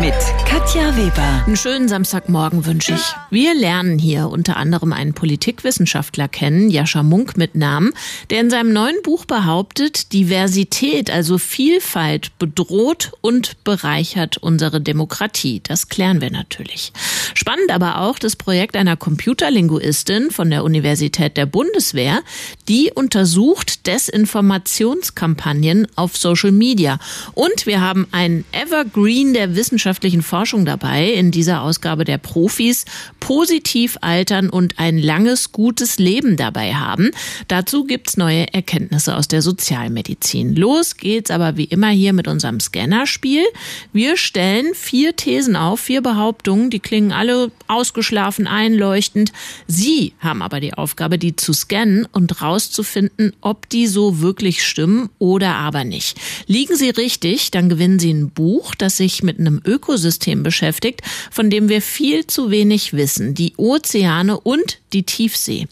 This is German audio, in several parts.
Mit Katja Weber. Einen schönen Samstagmorgen wünsche ich. Wir lernen hier unter anderem einen Politikwissenschaftler kennen, Jascha Munk mit Namen, der in seinem neuen Buch behauptet, Diversität, also Vielfalt, bedroht und bereichert unsere Demokratie. Das klären wir natürlich. Spannend aber auch das Projekt einer Computerlinguistin von der Universität der Bundeswehr, die untersucht Desinformationskampagnen auf Social Media. Und wir haben einen Evergreen der Wissenschaft wissenschaftlichen Forschung dabei in dieser Ausgabe der Profis positiv altern und ein langes, gutes Leben dabei haben. Dazu gibt's neue Erkenntnisse aus der Sozialmedizin. Los geht's aber wie immer hier mit unserem Scannerspiel. Wir stellen vier Thesen auf, vier Behauptungen, die klingen alle ausgeschlafen, einleuchtend. Sie haben aber die Aufgabe, die zu scannen und rauszufinden, ob die so wirklich stimmen oder aber nicht. Liegen sie richtig, dann gewinnen Sie ein Buch, das sich mit einem Ö Ökosystem beschäftigt, von dem wir viel zu wenig wissen, die Ozeane und die Tiefsee.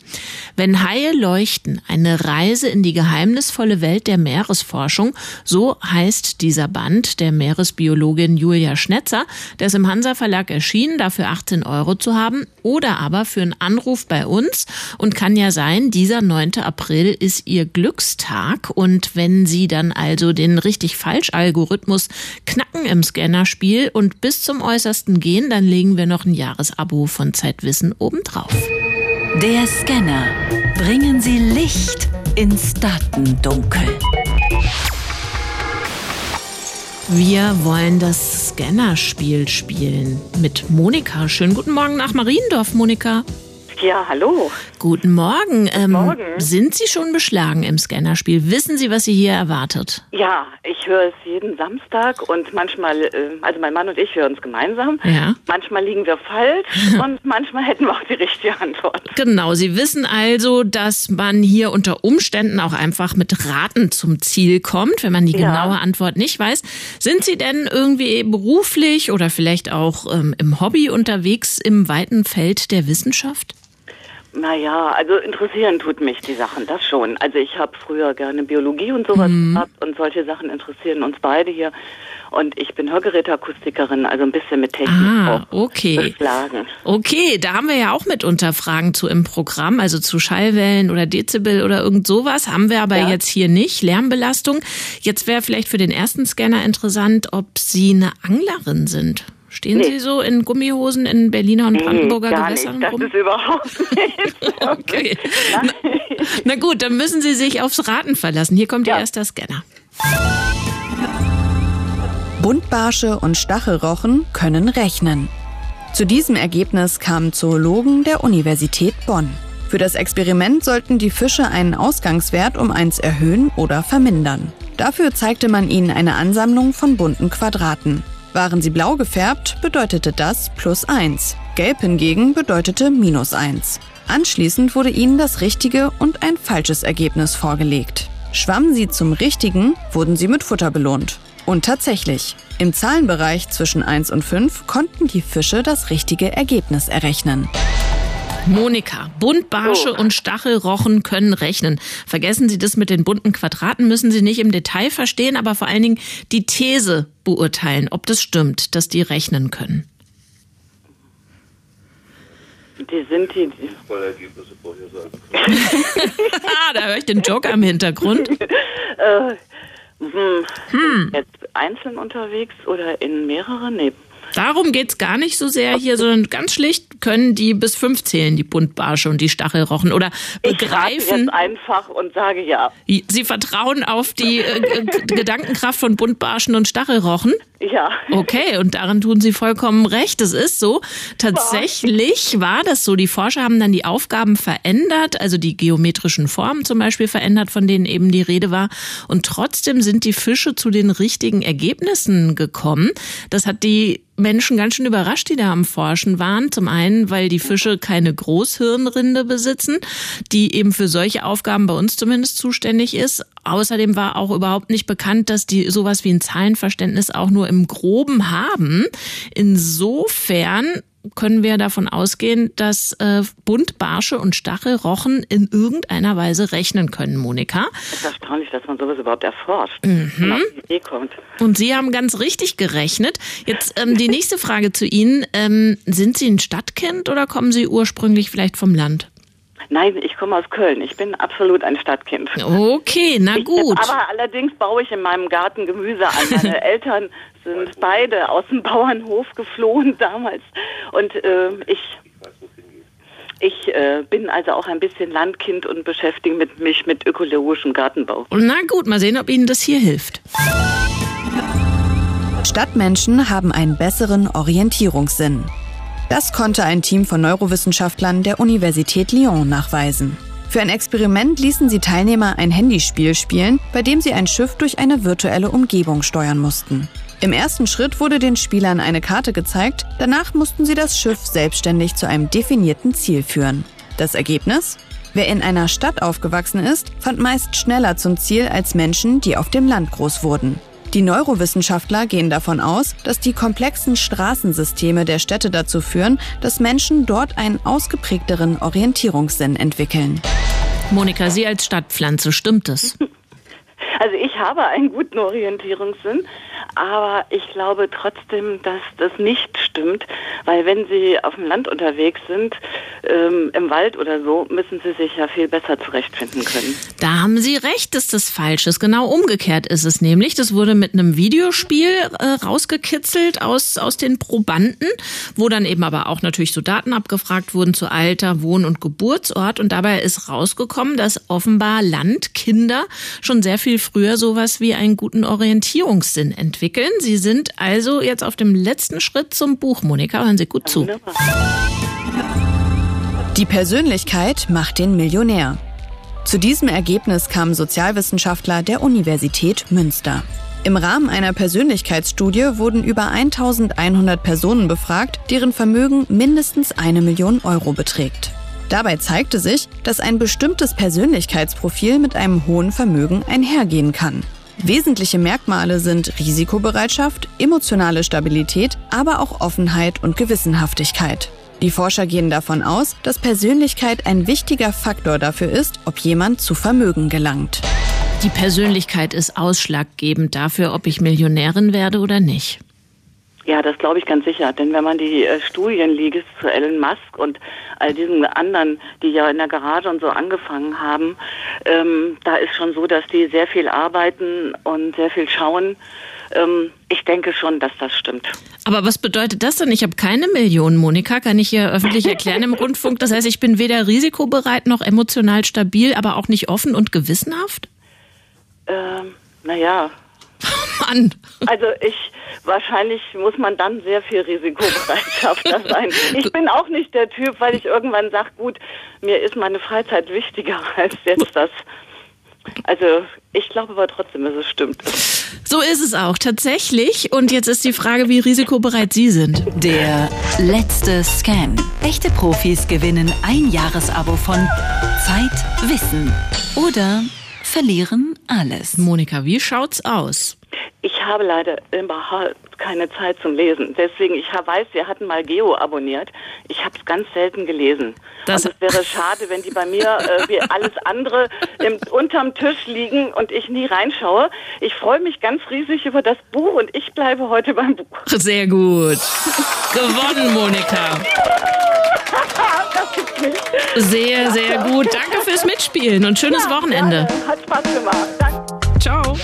Wenn Haie leuchten, eine Reise in die geheimnisvolle Welt der Meeresforschung, so heißt dieser Band der Meeresbiologin Julia Schnetzer, der ist im Hansa Verlag erschienen, dafür 18 Euro zu haben oder aber für einen Anruf bei uns und kann ja sein, dieser 9. April ist ihr Glückstag und wenn Sie dann also den richtig falsch Algorithmus knacken im Scannerspiel und bis zum Äußersten gehen, dann legen wir noch ein Jahresabo von Zeitwissen obendrauf. Der Scanner. Bringen Sie Licht ins Datendunkel. Wir wollen das Scannerspiel spielen mit Monika. Schönen guten Morgen nach Mariendorf, Monika. Ja, hallo. Guten Morgen. Guten ähm, Morgen. Sind Sie schon beschlagen im Scannerspiel? Wissen Sie, was Sie hier erwartet? Ja, ich höre es jeden Samstag und manchmal, äh, also mein Mann und ich hören es gemeinsam. Ja. Manchmal liegen wir falsch und manchmal hätten wir auch die richtige Antwort. Genau, Sie wissen also, dass man hier unter Umständen auch einfach mit Raten zum Ziel kommt, wenn man die Ja. genaue Antwort nicht weiß. Sind Sie denn irgendwie beruflich oder vielleicht auch ähm, im Hobby unterwegs im weiten Feld der Wissenschaft? Naja, also interessieren tut mich die Sachen, das schon. Also ich habe früher gerne Biologie und sowas gehabt und solche Sachen interessieren uns beide hier. Und ich bin Hörgeräteakustikerin, also ein bisschen mit Technik Ah, auch okay. beschlagen. Okay, da haben wir ja auch mitunter Fragen zu im Programm, also zu Schallwellen oder Dezibel oder irgend sowas. Haben wir aber Ja. jetzt hier nicht. Lärmbelastung. Jetzt wäre vielleicht für den ersten Scanner interessant, ob Sie eine Anglerin sind. Stehen Nee. Sie so in Gummihosen in Berliner und Brandenburger gar Gewässern nicht, das rum? ist überhaupt nicht. Okay. Na, na gut, dann müssen Sie sich aufs Raten verlassen. Hier kommt Ihr Ja. erster Scanner. Buntbarsche und Stachelrochen können rechnen. Zu diesem Ergebnis kamen Zoologen der Universität Bonn. Für das Experiment sollten die Fische einen Ausgangswert um eins erhöhen oder vermindern. Dafür zeigte man ihnen eine Ansammlung von bunten Quadraten. Waren sie blau gefärbt, bedeutete das plus eins. Gelb hingegen bedeutete minus eins. Anschließend wurde ihnen das richtige und ein falsches Ergebnis vorgelegt. Schwammen sie zum richtigen, wurden sie mit Futter belohnt. Und tatsächlich, im Zahlenbereich zwischen 1 und 5 konnten die Fische das richtige Ergebnis errechnen. Monika, Buntbarsche Oh. und Stachelrochen können rechnen. Vergessen Sie das mit den bunten Quadraten, müssen Sie nicht im Detail verstehen, aber vor allen Dingen die These beurteilen, ob das stimmt, dass die rechnen können. Die sind die, die ah, da höre ich den Joker im Hintergrund. äh, hm, sind jetzt einzeln unterwegs oder in mehreren? Nee. Darum geht's gar nicht so sehr hier, sondern ganz schlicht können die bis fünf zählen, die Buntbarsche und die Stachelrochen. Oder Ich begreifen, jetzt einfach und sage ja. Sie vertrauen auf die äh, Gedankenkraft von Buntbarschen und Stachelrochen. Ja. Okay, und darin tun Sie vollkommen recht. Es ist so. Tatsächlich war das so. Die Forscher haben dann die Aufgaben verändert, also die geometrischen Formen zum Beispiel verändert, von denen eben die Rede war. Und trotzdem sind die Fische zu den richtigen Ergebnissen gekommen. Das hat die Menschen ganz schön überrascht, die da am Forschen waren. Zum einen, weil die Fische keine Großhirnrinde besitzen, die eben für solche Aufgaben bei uns zumindest zuständig ist. Außerdem war auch überhaupt nicht bekannt, dass die sowas wie ein Zahlenverständnis auch nur im Groben haben. Insofern können wir davon ausgehen, dass äh, Bunt, Barsche und Stachelrochen in irgendeiner Weise rechnen können, Monika. Es ist erstaunlich, dass man sowas überhaupt erforscht mhm. und auf die Idee kommt. Und Sie haben ganz richtig gerechnet. Jetzt ähm, die nächste Frage zu Ihnen. Ähm, sind Sie ein Stadtkind oder kommen Sie ursprünglich vielleicht vom Land? Nein, ich komme aus Köln. Ich bin absolut ein Stadtkind. Okay, na gut. Ich, aber allerdings baue ich in meinem Garten Gemüse an. Meine Eltern sind beide aus dem Bauernhof geflohen damals. Und äh, ich ich äh, bin also auch ein bisschen Landkind und beschäftige mit, mich mit ökologischem Gartenbau. Na gut, mal sehen, ob Ihnen das hier hilft. Stadtmenschen haben einen besseren Orientierungssinn. Das konnte ein Team von Neurowissenschaftlern der Universität Lyon nachweisen. Für ein Experiment ließen sie Teilnehmer ein Handyspiel spielen, bei dem sie ein Schiff durch eine virtuelle Umgebung steuern mussten. Im ersten Schritt wurde den Spielern eine Karte gezeigt, danach mussten sie das Schiff selbstständig zu einem definierten Ziel führen. Das Ergebnis? Wer in einer Stadt aufgewachsen ist, fand meist schneller zum Ziel als Menschen, die auf dem Land groß wurden. Die Neurowissenschaftler gehen davon aus, dass die komplexen Straßensysteme der Städte dazu führen, dass Menschen dort einen ausgeprägteren Orientierungssinn entwickeln. Monika, Sie als Stadtpflanze, stimmt es? Also ich habe einen guten Orientierungssinn, aber ich glaube trotzdem, dass das nicht stimmt, weil wenn Sie auf dem Land unterwegs sind, ähm, im Wald oder so, müssen Sie sich ja viel besser zurechtfinden können. Da haben Sie recht, dass das falsch ist. Genau umgekehrt ist es nämlich. Das wurde mit einem Videospiel äh, rausgekitzelt aus, aus den Probanden, wo dann eben aber auch natürlich so Daten abgefragt wurden zu Alter, Wohn- und Geburtsort. Und dabei ist rausgekommen, dass offenbar Landkinder schon sehr viel früher sowas wie einen guten Orientierungssinn entwickeln. Sie sind also jetzt auf dem letzten Schritt zum Buch, Monika. Hören Sie gut zu. Die Persönlichkeit macht den Millionär. Zu diesem Ergebnis kamen Sozialwissenschaftler der Universität Münster. Im Rahmen einer Persönlichkeitsstudie wurden über 1100 Personen befragt, deren Vermögen mindestens eine Million Euro beträgt. Dabei zeigte sich, dass ein bestimmtes Persönlichkeitsprofil mit einem hohen Vermögen einhergehen kann. Wesentliche Merkmale sind Risikobereitschaft, emotionale Stabilität, aber auch Offenheit und Gewissenhaftigkeit. Die Forscher gehen davon aus, dass Persönlichkeit ein wichtiger Faktor dafür ist, ob jemand zu Vermögen gelangt. Die Persönlichkeit ist ausschlaggebend dafür, ob ich Millionärin werde oder nicht. Ja, das glaube ich ganz sicher. Denn wenn man die äh, Studien liest zu Elon Musk und all diesen anderen, die ja in der Garage und so angefangen haben, ähm, da ist schon so, dass die sehr viel arbeiten und sehr viel schauen. Ähm, ich denke schon, dass das stimmt. Aber was bedeutet das denn? Ich habe keine Million, Monika, kann ich hier öffentlich erklären im Rundfunk. Das heißt, ich bin weder risikobereit noch emotional stabil, aber auch nicht offen und gewissenhaft? Ähm, naja, Mann. Also ich, wahrscheinlich muss man dann sehr viel Risikobereitschaft sein. Ich bin auch nicht der Typ, weil ich irgendwann sage, gut, mir ist meine Freizeit wichtiger als jetzt das. Also ich glaube aber trotzdem, dass es stimmt. So ist es auch, tatsächlich. Und jetzt ist die Frage, wie risikobereit Sie sind. Der letzte Scan. Echte Profis gewinnen ein Jahresabo von Zeit, Wissen oder verlieren alles. Monika, wie schaut's aus? Ich habe leider überhaupt keine Zeit zum Lesen. Deswegen, ich weiß, wir hatten mal Geo abonniert. Ich habe es ganz selten gelesen. Das und es wäre schade, wenn die bei mir äh, wie alles andere im, unterm Tisch liegen und ich nie reinschaue. Ich freue mich ganz riesig über das Buch und ich bleibe heute beim Buch. Sehr gut. Gewonnen, Monika. Sehr, sehr gut. Danke fürs Mitspielen und schönes ja, Wochenende. Ja, hat Spaß gemacht. Danke. Ciao.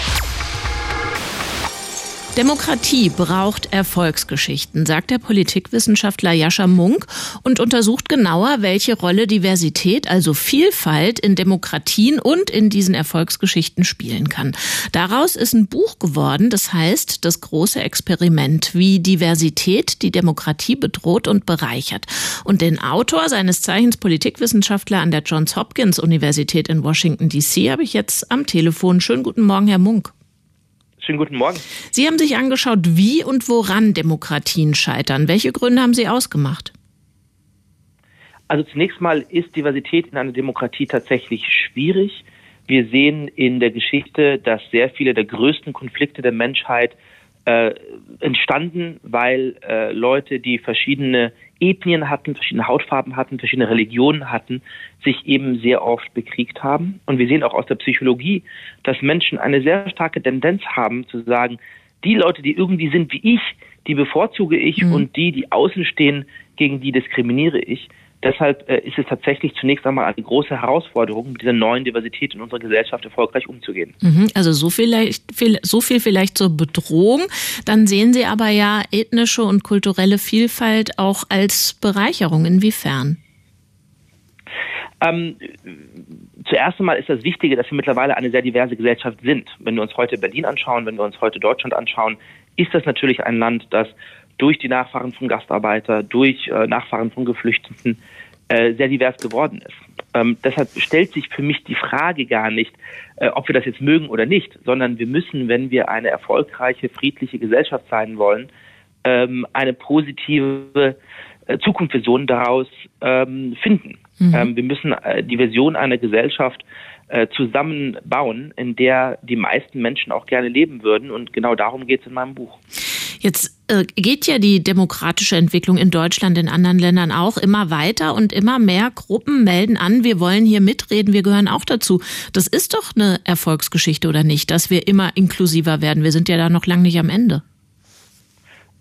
Demokratie braucht Erfolgsgeschichten, sagt der Politikwissenschaftler Jascha Munk und untersucht genauer, welche Rolle Diversität, also Vielfalt in Demokratien und in diesen Erfolgsgeschichten spielen kann. Daraus ist ein Buch geworden, das heißt Das große Experiment, wie Diversität die Demokratie bedroht und bereichert. Und den Autor seines Zeichens Politikwissenschaftler an der Johns Hopkins Universität in Washington DC habe ich jetzt am Telefon. Schönen guten Morgen, Herr Munk. Schönen guten Morgen. Sie haben sich angeschaut, wie und woran Demokratien scheitern. Welche Gründe haben Sie ausgemacht? Also zunächst mal ist Diversität in einer Demokratie tatsächlich schwierig. Wir sehen in der Geschichte, dass sehr viele der größten Konflikte der Menschheit äh, entstanden, weil äh, Leute, die verschiedene Ethnien hatten, verschiedene Hautfarben hatten, verschiedene Religionen hatten, sich eben sehr oft bekriegt haben. Und wir sehen auch aus der Psychologie, dass Menschen eine sehr starke Tendenz haben zu sagen, die Leute, die irgendwie sind wie ich, die bevorzuge ich mhm. und die, die außen stehen, gegen die diskriminiere ich. Deshalb äh, ist es tatsächlich zunächst einmal eine große Herausforderung, mit dieser neuen Diversität in unserer Gesellschaft erfolgreich umzugehen. Mhm, also so, vielleicht, so viel vielleicht zur Bedrohung. Dann sehen Sie aber ja ethnische und kulturelle Vielfalt auch als Bereicherung. Inwiefern? Ähm, zuerst einmal ist das Wichtige, dass wir mittlerweile eine sehr diverse Gesellschaft sind. Wenn wir uns heute Berlin anschauen, wenn wir uns heute Deutschland anschauen, ist das natürlich ein Land, das durch die Nachfahren von Gastarbeiter, durch äh, Nachfahren von Geflüchteten äh, sehr divers geworden ist. Ähm, deshalb stellt sich für mich die Frage gar nicht, äh, ob wir das jetzt mögen oder nicht, sondern wir müssen, wenn wir eine erfolgreiche, friedliche Gesellschaft sein wollen, ähm, eine positive äh, Zukunftsvision daraus ähm, finden. Mhm. Ähm, wir müssen äh, die Vision einer Gesellschaft äh, zusammenbauen, in der die meisten Menschen auch gerne leben würden. Und genau darum geht es in meinem Buch. Jetzt äh, geht ja die demokratische Entwicklung in Deutschland, in anderen Ländern auch immer weiter und immer mehr Gruppen melden an, wir wollen hier mitreden, wir gehören auch dazu. Das ist doch eine Erfolgsgeschichte oder nicht, dass wir immer inklusiver werden. Wir sind ja da noch lange nicht am Ende.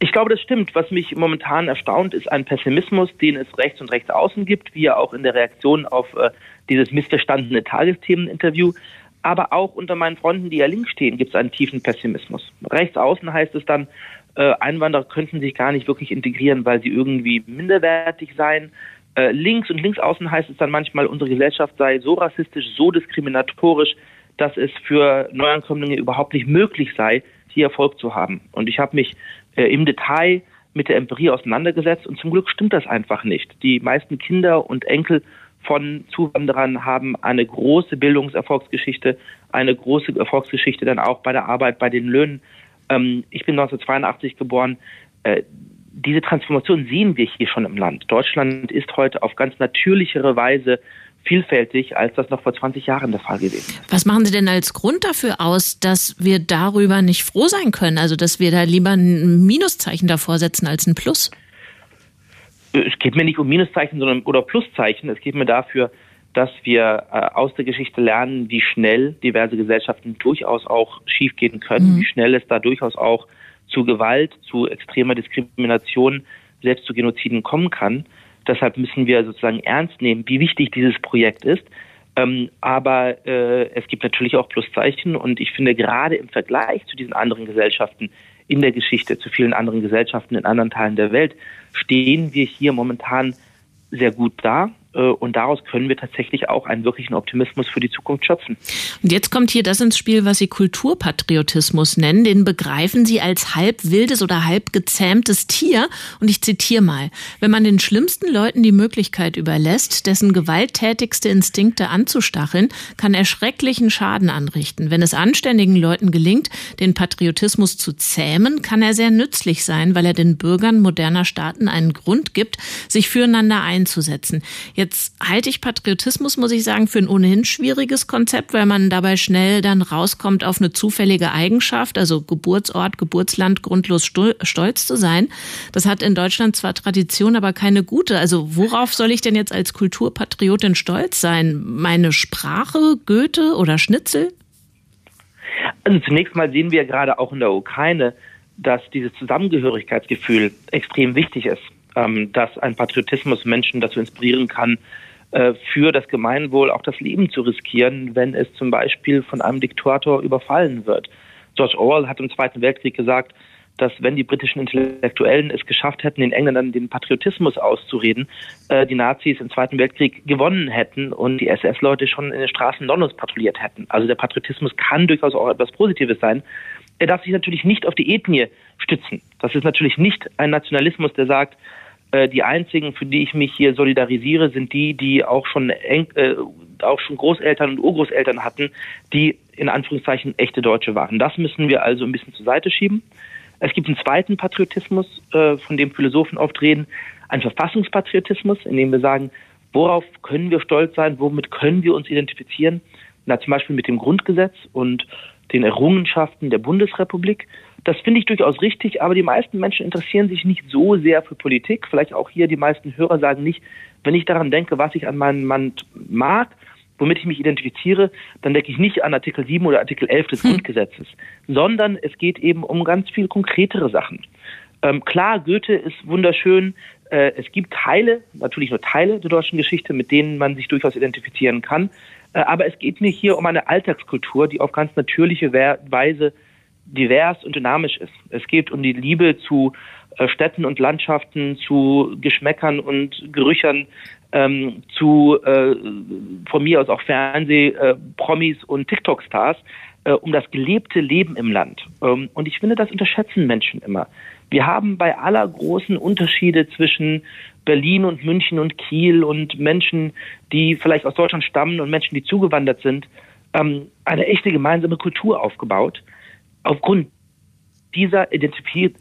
Ich glaube, das stimmt. Was mich momentan erstaunt, ist ein Pessimismus, den es rechts und rechts außen gibt, wie ja auch in der Reaktion auf äh, dieses missverstandene Tagesthemeninterview. Aber auch unter meinen Freunden, die ja links stehen, gibt es einen tiefen Pessimismus. Rechts außen heißt es dann, Einwanderer könnten sich gar nicht wirklich integrieren, weil sie irgendwie minderwertig seien. Äh, links und links außen heißt es dann manchmal, unsere Gesellschaft sei so rassistisch, so diskriminatorisch, dass es für Neuankömmlinge überhaupt nicht möglich sei, hier Erfolg zu haben. Und ich habe mich äh, im Detail mit der Empirie auseinandergesetzt und zum Glück stimmt das einfach nicht. Die meisten Kinder und Enkel von Zuwanderern haben eine große Bildungserfolgsgeschichte, eine große Erfolgsgeschichte dann auch bei der Arbeit, bei den Löhnen. Ähm, ich bin 1982 geboren. Äh, diese Transformation sehen wir hier schon im Land. Deutschland ist heute auf ganz natürlichere Weise vielfältig, als das noch vor 20 Jahren der Fall gewesen ist. Was machen Sie denn als Grund dafür aus, dass wir darüber nicht froh sein können? Also, dass wir da lieber ein Minuszeichen davor setzen als ein Plus? Es geht mir nicht um Minuszeichen sondern, oder Pluszeichen. Es geht mir dafür, dass wir äh, aus der Geschichte lernen, wie schnell diverse Gesellschaften durchaus auch schiefgehen können, mhm. wie schnell es da durchaus auch zu Gewalt, zu extremer Diskrimination, selbst zu Genoziden kommen kann. Deshalb müssen wir sozusagen ernst nehmen, wie wichtig dieses Projekt ist. Ähm, aber äh, es gibt natürlich auch Pluszeichen und ich finde gerade im Vergleich zu diesen anderen Gesellschaften in der Geschichte, zu vielen anderen Gesellschaften in anderen Teilen der Welt, stehen wir hier momentan sehr gut da. Äh, und daraus können wir tatsächlich auch einen wirklichen Optimismus für die Zukunft schöpfen. Und jetzt kommt hier das ins Spiel, was Sie Kulturpatriotismus nennen. Den begreifen Sie als halb wildes oder halb gezähmtes Tier. Und ich zitiere mal. Wenn man den schlimmsten Leuten die Möglichkeit überlässt, dessen gewalttätigste Instinkte anzustacheln, kann er schrecklichen Schaden anrichten. Wenn es anständigen Leuten gelingt, den Patriotismus zu zähmen, kann er sehr nützlich sein, weil er den Bürgern moderner Staaten einen Grund gibt, sich füreinander einzusetzen. Jetzt halte ich Patriotismus, muss ich sagen, für ein ohnehin schwieriges Konzept, weil man dabei schnell dann rauskommt auf eine zufällige Eigenschaft, also Geburtsort, Geburtsland, grundlos stolz zu sein. Das hat in Deutschland zwar Tradition, aber keine gute. Also worauf soll ich denn jetzt als Kulturpatriotin stolz sein? Meine Sprache, Goethe oder Schnitzel? Also zunächst mal sehen wir gerade auch in der Ukraine, dass dieses Zusammengehörigkeitsgefühl extrem wichtig ist ähm, dass ein Patriotismus Menschen dazu inspirieren kann, äh, für das Gemeinwohl auch das Leben zu riskieren, wenn es zum Beispiel von einem Diktator überfallen wird. George Orwell hat im Zweiten Weltkrieg gesagt, dass wenn die britischen Intellektuellen es geschafft hätten, den Engländern den Patriotismus auszureden, äh, die Nazis im Zweiten Weltkrieg gewonnen hätten und die SS-Leute schon in den Straßen Londons patrouilliert hätten. Also der Patriotismus kann durchaus auch etwas Positives sein. Er darf sich natürlich nicht auf die Ethnie stützen. Das ist natürlich nicht ein Nationalismus, der sagt, die einzigen, für die ich mich hier solidarisiere, sind die, die auch schon eng, äh, auch schon Großeltern und Urgroßeltern hatten, die in Anführungszeichen echte Deutsche waren. Das müssen wir also ein bisschen zur Seite schieben. Es gibt einen zweiten Patriotismus, äh, von dem Philosophen oft reden, einen Verfassungspatriotismus, in dem wir sagen, worauf können wir stolz sein, womit können wir uns identifizieren? Na, zum Beispiel mit dem Grundgesetz und den Errungenschaften der Bundesrepublik. Das finde ich durchaus richtig, aber die meisten Menschen interessieren sich nicht so sehr für Politik. Vielleicht auch hier die meisten Hörer sagen nicht, wenn ich daran denke, was ich an meinem Mann mag, womit ich mich identifiziere, dann denke ich nicht an Artikel 7 oder Artikel 11 des hm. Grundgesetzes, sondern es geht eben um ganz viel konkretere Sachen. Ähm, klar, Goethe ist wunderschön. Äh, es gibt Teile, natürlich nur Teile der deutschen Geschichte, mit denen man sich durchaus identifizieren kann. Äh, aber es geht mir hier um eine Alltagskultur, die auf ganz natürliche Weise divers und dynamisch ist. Es geht um die Liebe zu äh, Städten und Landschaften, zu Geschmäckern und Gerüchern, ähm, zu äh, von mir aus auch Fernseh-Promis äh, und TikTok-Stars, äh, um das gelebte Leben im Land. Ähm, und ich finde, das unterschätzen Menschen immer. Wir haben bei aller großen Unterschiede zwischen Berlin und München und Kiel und Menschen, die vielleicht aus Deutschland stammen und Menschen, die zugewandert sind, ähm, eine echte gemeinsame Kultur aufgebaut. Aufgrund dieser identifizieren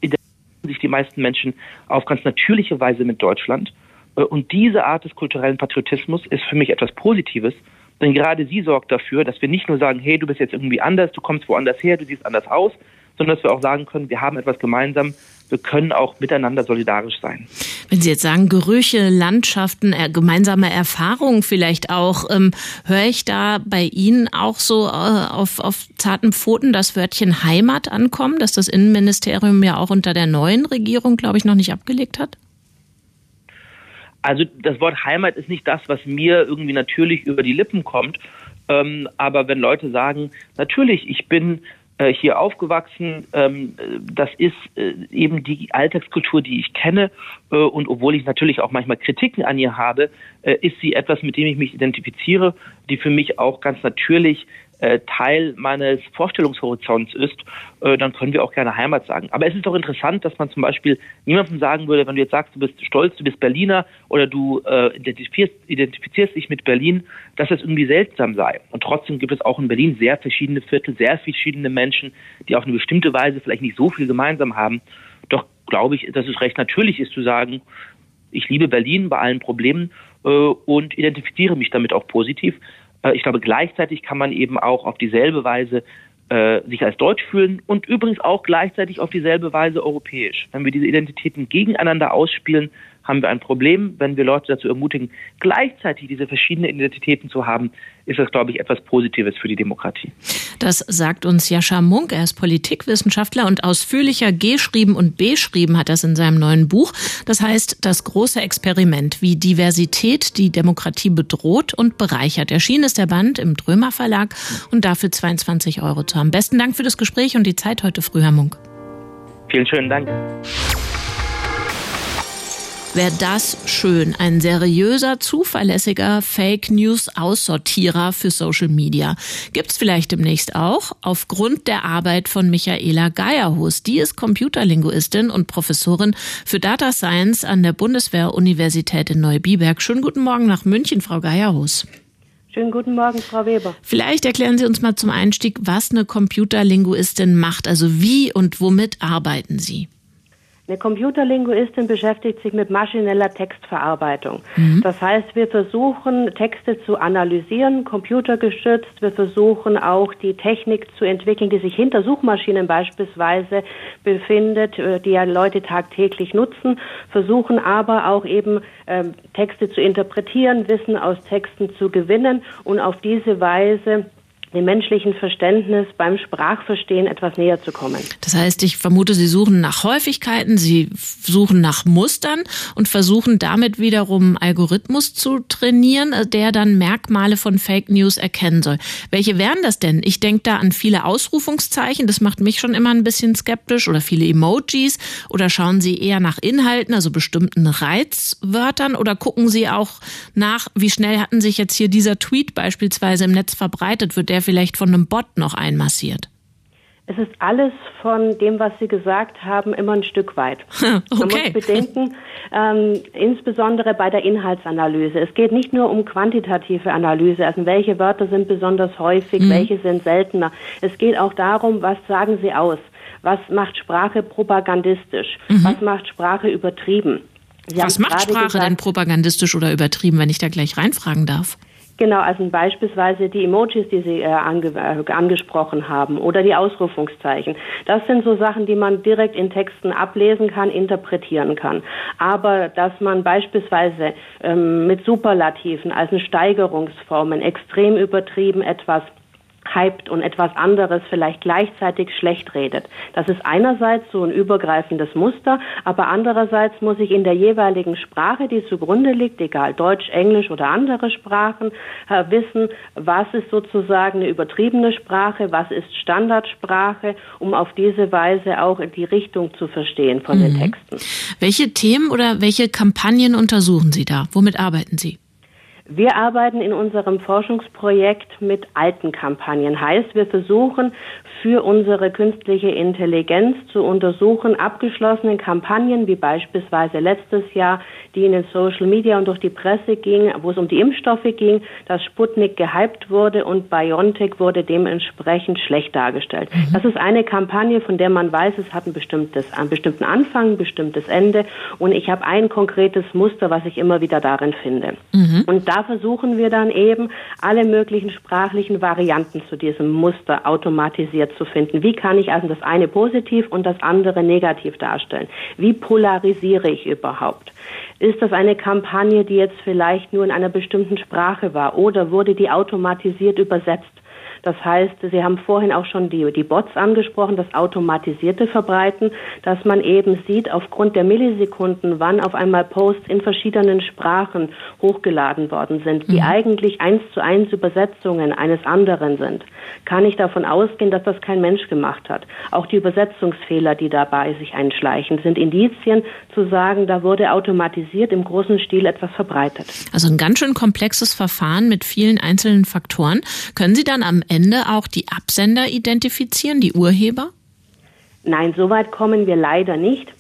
sich die meisten Menschen auf ganz natürliche Weise mit Deutschland. Äh, und diese Art des kulturellen Patriotismus ist für mich etwas Positives, denn gerade sie sorgt dafür, dass wir nicht nur sagen, hey, du bist jetzt irgendwie anders, du kommst woanders her, du siehst anders aus, sondern dass wir auch sagen können, wir haben etwas gemeinsam, wir können auch miteinander solidarisch sein. Wenn Sie jetzt sagen, Gerüche, Landschaften, gemeinsame Erfahrungen vielleicht auch, ähm, höre ich da bei Ihnen auch so äh, auf, auf zarten Pfoten das Wörtchen Heimat ankommen, dass das Innenministerium ja auch unter der neuen Regierung, glaube ich, noch nicht abgelegt hat? Also das Wort Heimat ist nicht das, was mir irgendwie natürlich über die Lippen kommt. Ähm, aber wenn Leute sagen, natürlich, ich bin hier aufgewachsen. Ähm, das ist äh, eben die Alltagskultur, die ich kenne. Äh, und obwohl ich natürlich auch manchmal Kritiken an ihr habe, äh, ist sie etwas, mit dem ich mich identifiziere, die für mich auch ganz natürlich äh, Teil meines Vorstellungshorizonts ist, äh, dann können wir auch gerne Heimat sagen. Aber es ist doch interessant, dass man zum Beispiel niemandem sagen würde, wenn du jetzt sagst, du bist stolz, du bist Berliner oder du äh, identifizierst, identifizierst dich mit Berlin, dass das irgendwie seltsam sei. Und trotzdem gibt es auch in Berlin sehr verschiedene Viertel, sehr verschiedene Menschen, die auf eine bestimmte Weise vielleicht nicht so viel gemeinsam haben. Doch glaube ich, dass es recht natürlich ist zu sagen, ich liebe Berlin bei allen Problemen äh, und identifiziere mich damit auch positiv. Äh, ich glaube, gleichzeitig kann man eben auch auf dieselbe Weise äh, sich als deutsch fühlen und übrigens auch gleichzeitig auf dieselbe Weise europäisch. Wenn wir diese Identitäten gegeneinander ausspielen, haben wir ein Problem. Wenn wir Leute dazu ermutigen, gleichzeitig diese verschiedenen Identitäten zu haben, ist das, glaube ich, etwas Positives für die Demokratie. Das sagt uns Jascha Munk. Er ist Politikwissenschaftler und ausführlicher geschrieben und beschrieben hat das in seinem neuen Buch. Das heißt, das große Experiment, wie Diversität die Demokratie bedroht und bereichert. Erschienen ist der Band im Drömer Verlag und dafür 22 Euro zu haben. Besten Dank für das Gespräch und die Zeit heute früh, Herr Munk. Vielen schönen Dank. Wäre das schön. Ein seriöser, zuverlässiger Fake News Aussortierer für Social Media. Gibt's vielleicht demnächst auch aufgrund der Arbeit von Michaela Geierhus. Die ist Computerlinguistin und Professorin für Data Science an der Bundeswehr-Universität in Neubiberg. Schönen guten Morgen nach München, Frau Geierhus. Schönen guten Morgen, Frau Weber. Vielleicht erklären Sie uns mal zum Einstieg, was eine Computerlinguistin macht. Also wie und womit arbeiten Sie? Eine Computerlinguistin beschäftigt sich mit maschineller Textverarbeitung. Mhm. Das heißt, wir versuchen, Texte zu analysieren, computergestützt. Wir versuchen auch die Technik zu entwickeln, die sich hinter Suchmaschinen beispielsweise befindet, äh, die ja Leute tagtäglich nutzen, versuchen aber auch eben ähm, Texte zu interpretieren, Wissen aus Texten zu gewinnen und auf diese Weise dem menschlichen Verständnis beim Sprachverstehen etwas näher zu kommen. Das heißt, ich vermute, Sie suchen nach Häufigkeiten, Sie suchen nach Mustern und versuchen damit wiederum Algorithmus zu trainieren, der dann Merkmale von Fake News erkennen soll. Welche wären das denn? Ich denke da an viele Ausrufungszeichen, das macht mich schon immer ein bisschen skeptisch oder viele Emojis oder schauen Sie eher nach Inhalten, also bestimmten Reizwörtern oder gucken Sie auch nach, wie schnell hatten sich jetzt hier dieser Tweet beispielsweise im Netz verbreitet, wird der der vielleicht von einem Bot noch einmassiert? Es ist alles von dem, was Sie gesagt haben, immer ein Stück weit. okay. Man muss bedenken, ähm, insbesondere bei der Inhaltsanalyse. Es geht nicht nur um quantitative Analyse, also welche Wörter sind besonders häufig, mhm. welche sind seltener. Es geht auch darum, was sagen Sie aus? Was macht Sprache propagandistisch? Mhm. Was macht Sprache übertrieben? Sie was macht Sprache gesagt, denn propagandistisch oder übertrieben, wenn ich da gleich reinfragen darf? Genau, also beispielsweise die Emojis, die Sie äh, ange äh, angesprochen haben oder die Ausrufungszeichen. Das sind so Sachen, die man direkt in Texten ablesen kann, interpretieren kann. Aber dass man beispielsweise ähm, mit Superlativen, also Steigerungsformen, extrem übertrieben etwas hypt und etwas anderes vielleicht gleichzeitig schlecht redet. Das ist einerseits so ein übergreifendes Muster, aber andererseits muss ich in der jeweiligen Sprache, die zugrunde liegt, egal Deutsch, Englisch oder andere Sprachen, äh, wissen, was ist sozusagen eine übertriebene Sprache, was ist Standardsprache, um auf diese Weise auch die Richtung zu verstehen von mhm. den Texten. Welche Themen oder welche Kampagnen untersuchen Sie da? Womit arbeiten Sie? Wir arbeiten in unserem Forschungsprojekt mit alten Kampagnen. Heißt, wir versuchen für unsere künstliche Intelligenz zu untersuchen, abgeschlossene Kampagnen, wie beispielsweise letztes Jahr, die in den Social Media und durch die Presse ging, wo es um die Impfstoffe ging, dass Sputnik gehypt wurde und BioNTech wurde dementsprechend schlecht dargestellt. Mhm. Das ist eine Kampagne, von der man weiß, es hat ein bestimmtes, einen bestimmten Anfang, ein bestimmtes Ende und ich habe ein konkretes Muster, was ich immer wieder darin finde. Mhm. Und da versuchen wir dann eben alle möglichen sprachlichen Varianten zu diesem Muster automatisiert zu finden. Wie kann ich also das eine positiv und das andere negativ darstellen? Wie polarisiere ich überhaupt? Ist das eine Kampagne, die jetzt vielleicht nur in einer bestimmten Sprache war oder wurde die automatisiert übersetzt? Das heißt, Sie haben vorhin auch schon die, die Bots angesprochen, das automatisierte Verbreiten, dass man eben sieht, aufgrund der Millisekunden, wann auf einmal Posts in verschiedenen Sprachen hochgeladen worden sind, die mhm. eigentlich eins zu eins Übersetzungen eines anderen sind, kann ich davon ausgehen, dass das kein Mensch gemacht hat. Auch die Übersetzungsfehler, die dabei sich einschleichen, sind Indizien zu sagen, da wurde automatisiert im großen Stil etwas verbreitet. Also ein ganz schön komplexes Verfahren mit vielen einzelnen Faktoren. Können Sie dann am Ende auch die Absender identifizieren, die Urheber? Nein, so weit kommen wir leider nicht.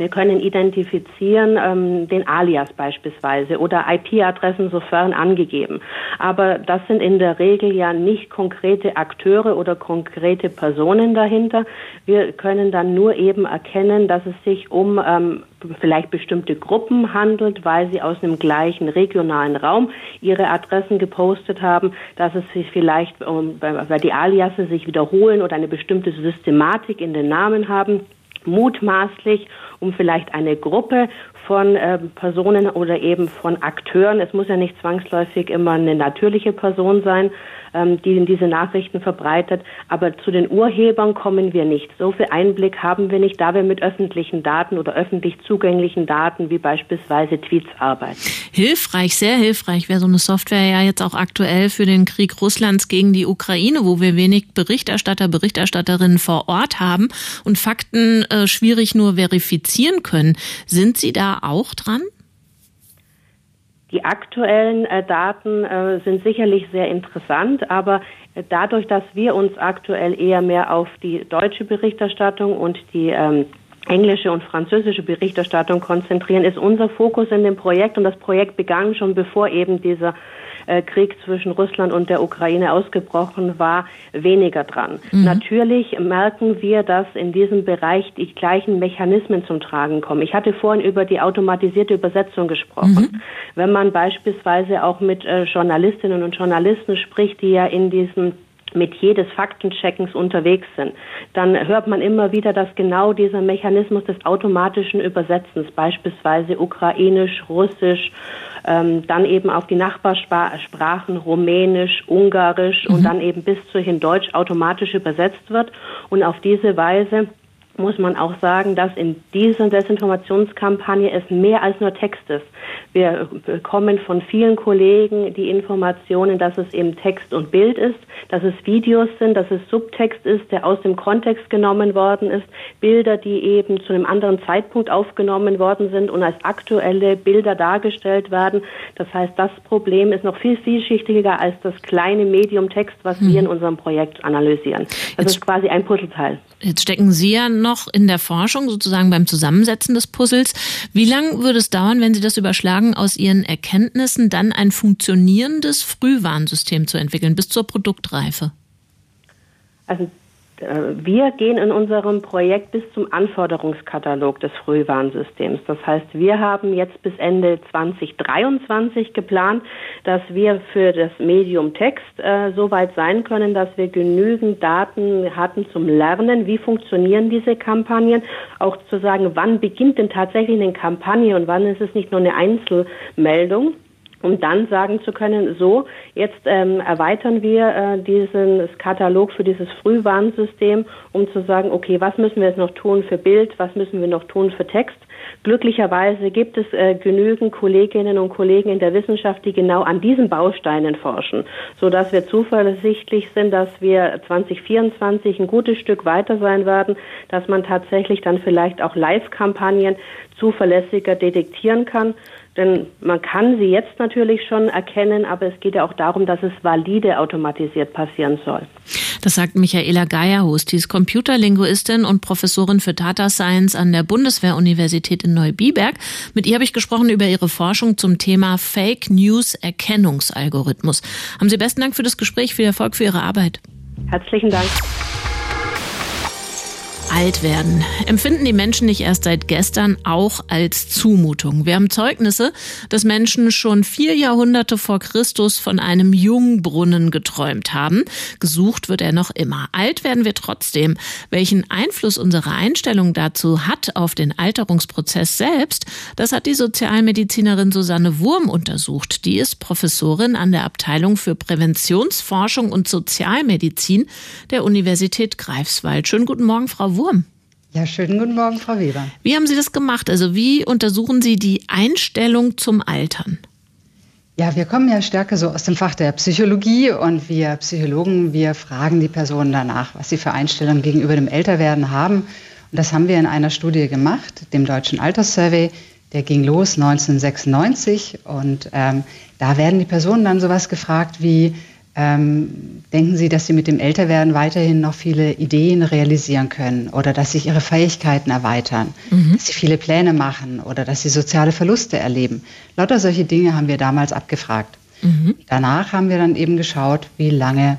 Wir können identifizieren ähm, den Alias beispielsweise oder IP-Adressen sofern angegeben. Aber das sind in der Regel ja nicht konkrete Akteure oder konkrete Personen dahinter. Wir können dann nur eben erkennen, dass es sich um ähm, vielleicht bestimmte Gruppen handelt, weil sie aus einem gleichen regionalen Raum ihre Adressen gepostet haben, dass es sich vielleicht, um, weil die Aliasse sich wiederholen oder eine bestimmte Systematik in den Namen haben, mutmaßlich um vielleicht eine Gruppe von äh, Personen oder eben von Akteuren. Es muss ja nicht zwangsläufig immer eine natürliche Person sein, ähm, die diese Nachrichten verbreitet. Aber zu den Urhebern kommen wir nicht. So viel Einblick haben wir nicht, da wir mit öffentlichen Daten oder öffentlich zugänglichen Daten wie beispielsweise Tweets arbeiten. Hilfreich, sehr hilfreich wäre so eine Software ja jetzt auch aktuell für den Krieg Russlands gegen die Ukraine, wo wir wenig Berichterstatter, Berichterstatterinnen vor Ort haben und Fakten äh, schwierig nur verifizieren können. Sind Sie da auch dran? Die aktuellen äh, Daten äh, sind sicherlich sehr interessant, aber äh, dadurch, dass wir uns aktuell eher mehr auf die deutsche Berichterstattung und die ähm, englische und französische Berichterstattung konzentrieren, ist unser Fokus in dem Projekt und das Projekt begann schon bevor eben dieser äh, Krieg zwischen Russland und der Ukraine ausgebrochen war, weniger dran. Mhm. Natürlich merken wir, dass in diesem Bereich die gleichen Mechanismen zum Tragen kommen. Ich hatte vorhin über die automatisierte Übersetzung gesprochen. Mhm. Wenn man beispielsweise auch mit äh, Journalistinnen und Journalisten spricht, die ja in diesem mit jedes Faktencheckens unterwegs sind, dann hört man immer wieder, dass genau dieser Mechanismus des automatischen Übersetzens, beispielsweise ukrainisch, russisch, ähm, dann eben auf die Nachbarsprachen Rumänisch, Ungarisch mhm. und dann eben bis zu hin Deutsch automatisch übersetzt wird und auf diese Weise muss man auch sagen, dass in dieser Desinformationskampagne es mehr als nur Text ist. Wir bekommen von vielen Kollegen die Informationen, dass es eben Text und Bild ist, dass es Videos sind, dass es Subtext ist, der aus dem Kontext genommen worden ist, Bilder, die eben zu einem anderen Zeitpunkt aufgenommen worden sind und als aktuelle Bilder dargestellt werden. Das heißt, das Problem ist noch viel vielschichtiger als das kleine Medium Text, was mhm. wir in unserem Projekt analysieren. Das jetzt, ist quasi ein Puzzleteil. Jetzt stecken Sie ja noch in der Forschung, sozusagen beim Zusammensetzen des Puzzles. Wie lange würde es dauern, wenn Sie das überschlagen, aus Ihren Erkenntnissen dann ein funktionierendes Frühwarnsystem zu entwickeln, bis zur Produktreife? Also wir gehen in unserem Projekt bis zum Anforderungskatalog des Frühwarnsystems. Das heißt, wir haben jetzt bis Ende 2023 geplant, dass wir für das Medium Text äh, so weit sein können, dass wir genügend Daten hatten zum Lernen, wie funktionieren diese Kampagnen, auch zu sagen, wann beginnt denn tatsächlich eine Kampagne und wann ist es nicht nur eine Einzelmeldung um dann sagen zu können, so, jetzt ähm, erweitern wir äh, diesen Katalog für dieses Frühwarnsystem, um zu sagen, okay, was müssen wir jetzt noch tun für Bild, was müssen wir noch tun für Text. Glücklicherweise gibt es äh, genügend Kolleginnen und Kollegen in der Wissenschaft, die genau an diesen Bausteinen forschen, so dass wir zuversichtlich sind, dass wir 2024 ein gutes Stück weiter sein werden, dass man tatsächlich dann vielleicht auch Live-Kampagnen zuverlässiger detektieren kann. Denn man kann sie jetzt natürlich schon erkennen, aber es geht ja auch darum, dass es valide automatisiert passieren soll. Das sagt Michaela Geierhus, die ist Computerlinguistin und Professorin für Data Science an der Bundeswehr-Universität in Neubiberg. Mit ihr habe ich gesprochen über ihre Forschung zum Thema Fake News Erkennungsalgorithmus. Haben Sie besten Dank für das Gespräch, viel Erfolg für Ihre Arbeit. Herzlichen Dank. Alt werden empfinden die Menschen nicht erst seit gestern auch als Zumutung. Wir haben Zeugnisse, dass Menschen schon vier Jahrhunderte vor Christus von einem Jungbrunnen geträumt haben. Gesucht wird er noch immer. Alt werden wir trotzdem. Welchen Einfluss unsere Einstellung dazu hat auf den Alterungsprozess selbst, das hat die Sozialmedizinerin Susanne Wurm untersucht. Die ist Professorin an der Abteilung für Präventionsforschung und Sozialmedizin der Universität Greifswald. Schönen guten Morgen, Frau Wurm. Wurm. Ja, schönen guten Morgen, Frau Weber. Wie haben Sie das gemacht? Also wie untersuchen Sie die Einstellung zum Altern? Ja, wir kommen ja stärker so aus dem Fach der Psychologie und wir Psychologen, wir fragen die Personen danach, was sie für Einstellungen gegenüber dem Älterwerden haben. Und das haben wir in einer Studie gemacht, dem Deutschen Alterssurvey. Der ging los 1996 und ähm, da werden die Personen dann sowas gefragt wie, ähm, denken Sie, dass Sie mit dem Älterwerden weiterhin noch viele Ideen realisieren können oder dass sich Ihre Fähigkeiten erweitern, mhm. dass Sie viele Pläne machen oder dass Sie soziale Verluste erleben? Lauter solche Dinge haben wir damals abgefragt. Mhm. Danach haben wir dann eben geschaut, wie lange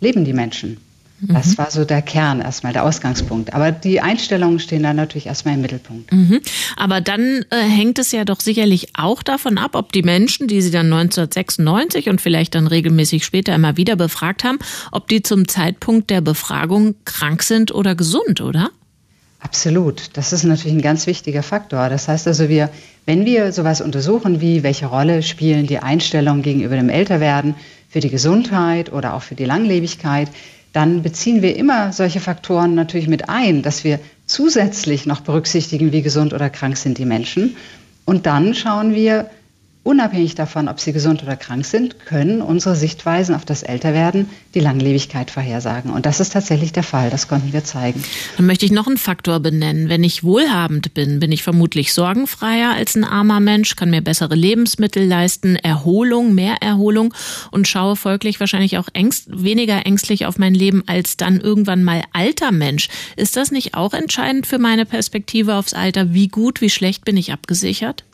leben die Menschen. Das mhm. war so der Kern erstmal, der Ausgangspunkt. Aber die Einstellungen stehen da natürlich erstmal im Mittelpunkt. Mhm. Aber dann äh, hängt es ja doch sicherlich auch davon ab, ob die Menschen, die Sie dann 1996 und vielleicht dann regelmäßig später immer wieder befragt haben, ob die zum Zeitpunkt der Befragung krank sind oder gesund, oder? Absolut. Das ist natürlich ein ganz wichtiger Faktor. Das heißt also, wir, wenn wir sowas untersuchen, wie welche Rolle spielen die Einstellungen gegenüber dem Älterwerden für die Gesundheit oder auch für die Langlebigkeit, dann beziehen wir immer solche Faktoren natürlich mit ein, dass wir zusätzlich noch berücksichtigen, wie gesund oder krank sind die Menschen. Und dann schauen wir, Unabhängig davon, ob sie gesund oder krank sind, können unsere Sichtweisen auf das Älterwerden die Langlebigkeit vorhersagen. Und das ist tatsächlich der Fall. Das konnten wir zeigen. Dann möchte ich noch einen Faktor benennen. Wenn ich wohlhabend bin, bin ich vermutlich sorgenfreier als ein armer Mensch, kann mir bessere Lebensmittel leisten, Erholung, mehr Erholung und schaue folglich wahrscheinlich auch ängst, weniger ängstlich auf mein Leben als dann irgendwann mal alter Mensch. Ist das nicht auch entscheidend für meine Perspektive aufs Alter? Wie gut, wie schlecht bin ich abgesichert?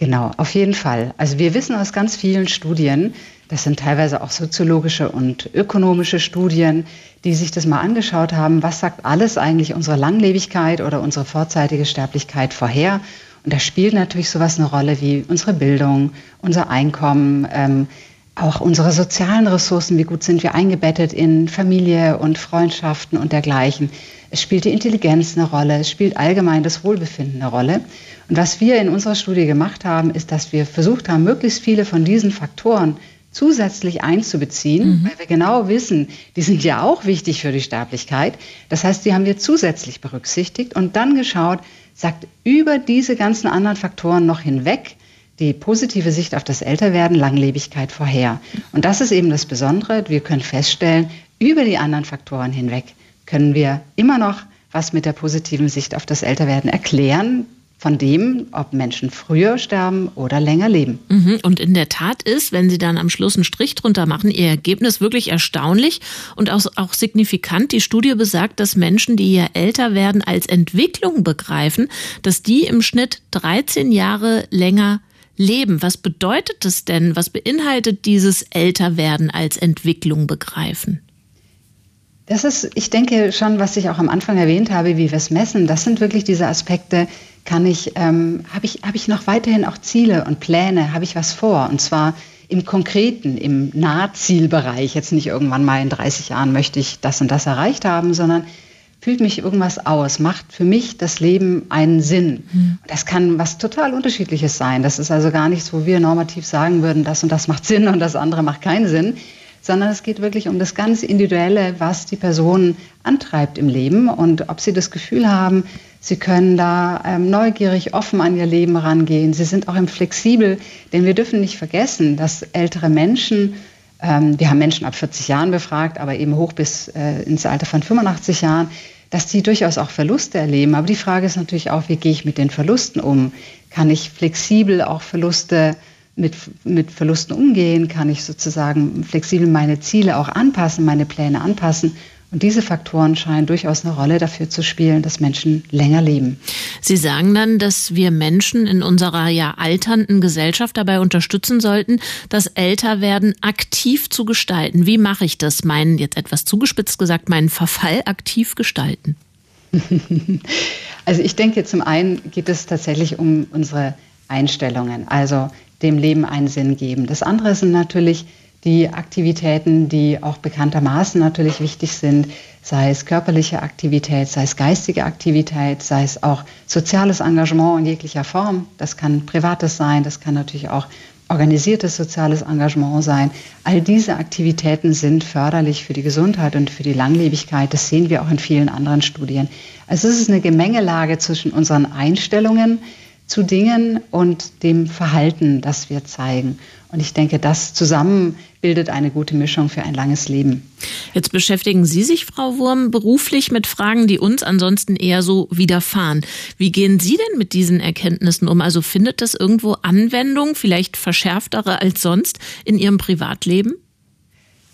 Genau, auf jeden Fall. Also wir wissen aus ganz vielen Studien, das sind teilweise auch soziologische und ökonomische Studien, die sich das mal angeschaut haben, was sagt alles eigentlich unsere Langlebigkeit oder unsere vorzeitige Sterblichkeit vorher. Und da spielt natürlich sowas eine Rolle wie unsere Bildung, unser Einkommen, ähm, auch unsere sozialen Ressourcen, wie gut sind wir eingebettet in Familie und Freundschaften und dergleichen. Es spielt die Intelligenz eine Rolle, es spielt allgemein das Wohlbefinden eine Rolle. Und was wir in unserer Studie gemacht haben, ist, dass wir versucht haben, möglichst viele von diesen Faktoren zusätzlich einzubeziehen, mhm. weil wir genau wissen, die sind ja auch wichtig für die Sterblichkeit. Das heißt, die haben wir zusätzlich berücksichtigt und dann geschaut, sagt über diese ganzen anderen Faktoren noch hinweg die positive Sicht auf das Älterwerden, Langlebigkeit vorher. Und das ist eben das Besondere. Wir können feststellen, über die anderen Faktoren hinweg können wir immer noch was mit der positiven Sicht auf das Älterwerden erklären, von dem, ob Menschen früher sterben oder länger leben. Mhm. Und in der Tat ist, wenn Sie dann am Schluss einen Strich drunter machen, Ihr Ergebnis wirklich erstaunlich und auch, auch signifikant. Die Studie besagt, dass Menschen, die ja älter werden, als Entwicklung begreifen, dass die im Schnitt 13 Jahre länger leben. Was bedeutet das denn? Was beinhaltet dieses Älterwerden als Entwicklung begreifen? Das ist, ich denke schon, was ich auch am Anfang erwähnt habe, wie wir es messen, das sind wirklich diese Aspekte, kann ich, ähm, habe ich, habe ich noch weiterhin auch Ziele und Pläne, habe ich was vor? Und zwar im Konkreten, im Nahzielbereich, jetzt nicht irgendwann mal in 30 Jahren möchte ich das und das erreicht haben, sondern fühlt mich irgendwas aus, macht für mich das Leben einen Sinn. Mhm. Das kann was total unterschiedliches sein. Das ist also gar nichts, wo wir normativ sagen würden, das und das macht Sinn und das andere macht keinen Sinn, sondern es geht wirklich um das ganz Individuelle, was die Person antreibt im Leben und ob sie das Gefühl haben, sie können da ähm, neugierig, offen an ihr Leben rangehen. Sie sind auch im flexibel, denn wir dürfen nicht vergessen, dass ältere Menschen, wir haben Menschen ab 40 Jahren befragt, aber eben hoch bis äh, ins Alter von 85 Jahren, dass die durchaus auch Verluste erleben. Aber die Frage ist natürlich auch, wie gehe ich mit den Verlusten um? Kann ich flexibel auch Verluste mit, mit Verlusten umgehen? Kann ich sozusagen flexibel meine Ziele auch anpassen, meine Pläne anpassen? Und diese Faktoren scheinen durchaus eine Rolle dafür zu spielen, dass Menschen länger leben. Sie sagen dann, dass wir Menschen in unserer ja alternden Gesellschaft dabei unterstützen sollten, das Älterwerden aktiv zu gestalten. Wie mache ich das? Meinen, jetzt etwas zugespitzt gesagt, meinen Verfall aktiv gestalten? Also ich denke, zum einen geht es tatsächlich um unsere Einstellungen. Also dem Leben einen Sinn geben. Das andere sind natürlich die Aktivitäten, die auch bekanntermaßen natürlich wichtig sind, sei es körperliche Aktivität, sei es geistige Aktivität, sei es auch soziales Engagement in jeglicher Form. Das kann privates sein, das kann natürlich auch organisiertes soziales Engagement sein. All diese Aktivitäten sind förderlich für die Gesundheit und für die Langlebigkeit. Das sehen wir auch in vielen anderen Studien. Also es ist eine Gemengelage zwischen unseren Einstellungen, zu Dingen und dem Verhalten, das wir zeigen. Und ich denke, das zusammen bildet eine gute Mischung für ein langes Leben. Jetzt beschäftigen Sie sich, Frau Wurm, beruflich mit Fragen, die uns ansonsten eher so widerfahren. Wie gehen Sie denn mit diesen Erkenntnissen um? Also findet das irgendwo Anwendung, vielleicht verschärftere als sonst, in Ihrem Privatleben?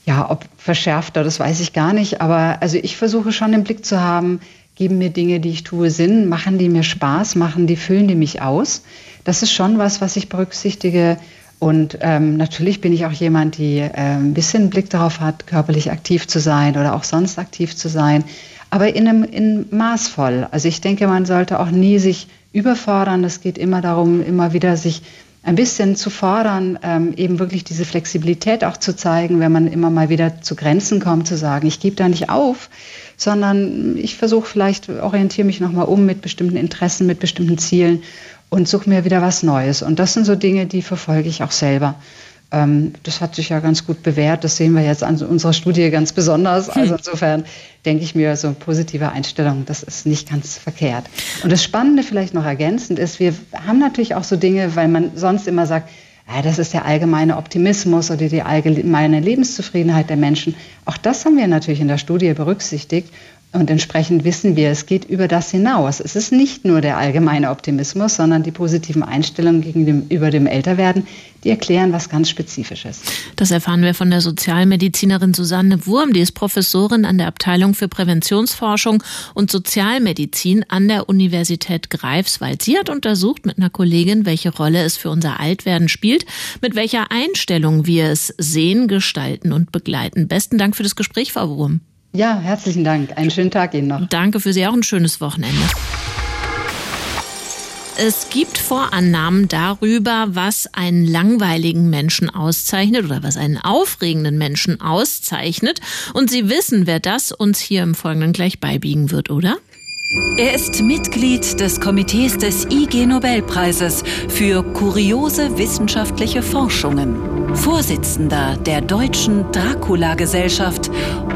Ja, ob verschärfter, das weiß ich gar nicht. Aber also ich versuche schon im Blick zu haben, geben mir Dinge, die ich tue, Sinn, machen die mir Spaß, machen die, füllen die mich aus. Das ist schon was, was ich berücksichtige. Und ähm, natürlich bin ich auch jemand, die äh, ein bisschen Blick darauf hat, körperlich aktiv zu sein oder auch sonst aktiv zu sein, aber in einem in maßvoll. Also ich denke, man sollte auch nie sich überfordern. Es geht immer darum, immer wieder sich ein bisschen zu fordern, ähm, eben wirklich diese Flexibilität auch zu zeigen, wenn man immer mal wieder zu Grenzen kommt, zu sagen, ich gebe da nicht auf, sondern ich versuche vielleicht, orientiere mich nochmal um mit bestimmten Interessen, mit bestimmten Zielen und suche mir wieder was Neues. Und das sind so Dinge, die verfolge ich auch selber. Ähm, das hat sich ja ganz gut bewährt. Das sehen wir jetzt an unserer Studie ganz besonders. Also hm. insofern denke ich mir, so eine positive Einstellung, das ist nicht ganz verkehrt. Und das Spannende vielleicht noch ergänzend ist, wir haben natürlich auch so Dinge, weil man sonst immer sagt, ja, das ist der allgemeine Optimismus oder die allgemeine Lebenszufriedenheit der Menschen. Auch das haben wir natürlich in der Studie berücksichtigt. Und entsprechend wissen wir, es geht über das hinaus. Es ist nicht nur der allgemeine Optimismus, sondern die positiven Einstellungen gegenüber dem Älterwerden, die erklären was ganz Spezifisches. Das erfahren wir von der Sozialmedizinerin Susanne Wurm, die ist Professorin an der Abteilung für Präventionsforschung und Sozialmedizin an der Universität Greifswald. Sie hat untersucht mit einer Kollegin, welche Rolle es für unser Altwerden spielt, mit welcher Einstellung wir es sehen, gestalten und begleiten. Besten Dank für das Gespräch, Frau Wurm. Ja, herzlichen Dank. Einen schönen Tag Ihnen noch. Danke für Sie auch ein schönes Wochenende. Es gibt Vorannahmen darüber, was einen langweiligen Menschen auszeichnet oder was einen aufregenden Menschen auszeichnet. Und Sie wissen, wer das uns hier im Folgenden gleich beibiegen wird, oder? Er ist Mitglied des Komitees des IG Nobelpreises für kuriose wissenschaftliche Forschungen, Vorsitzender der Deutschen Dracula-Gesellschaft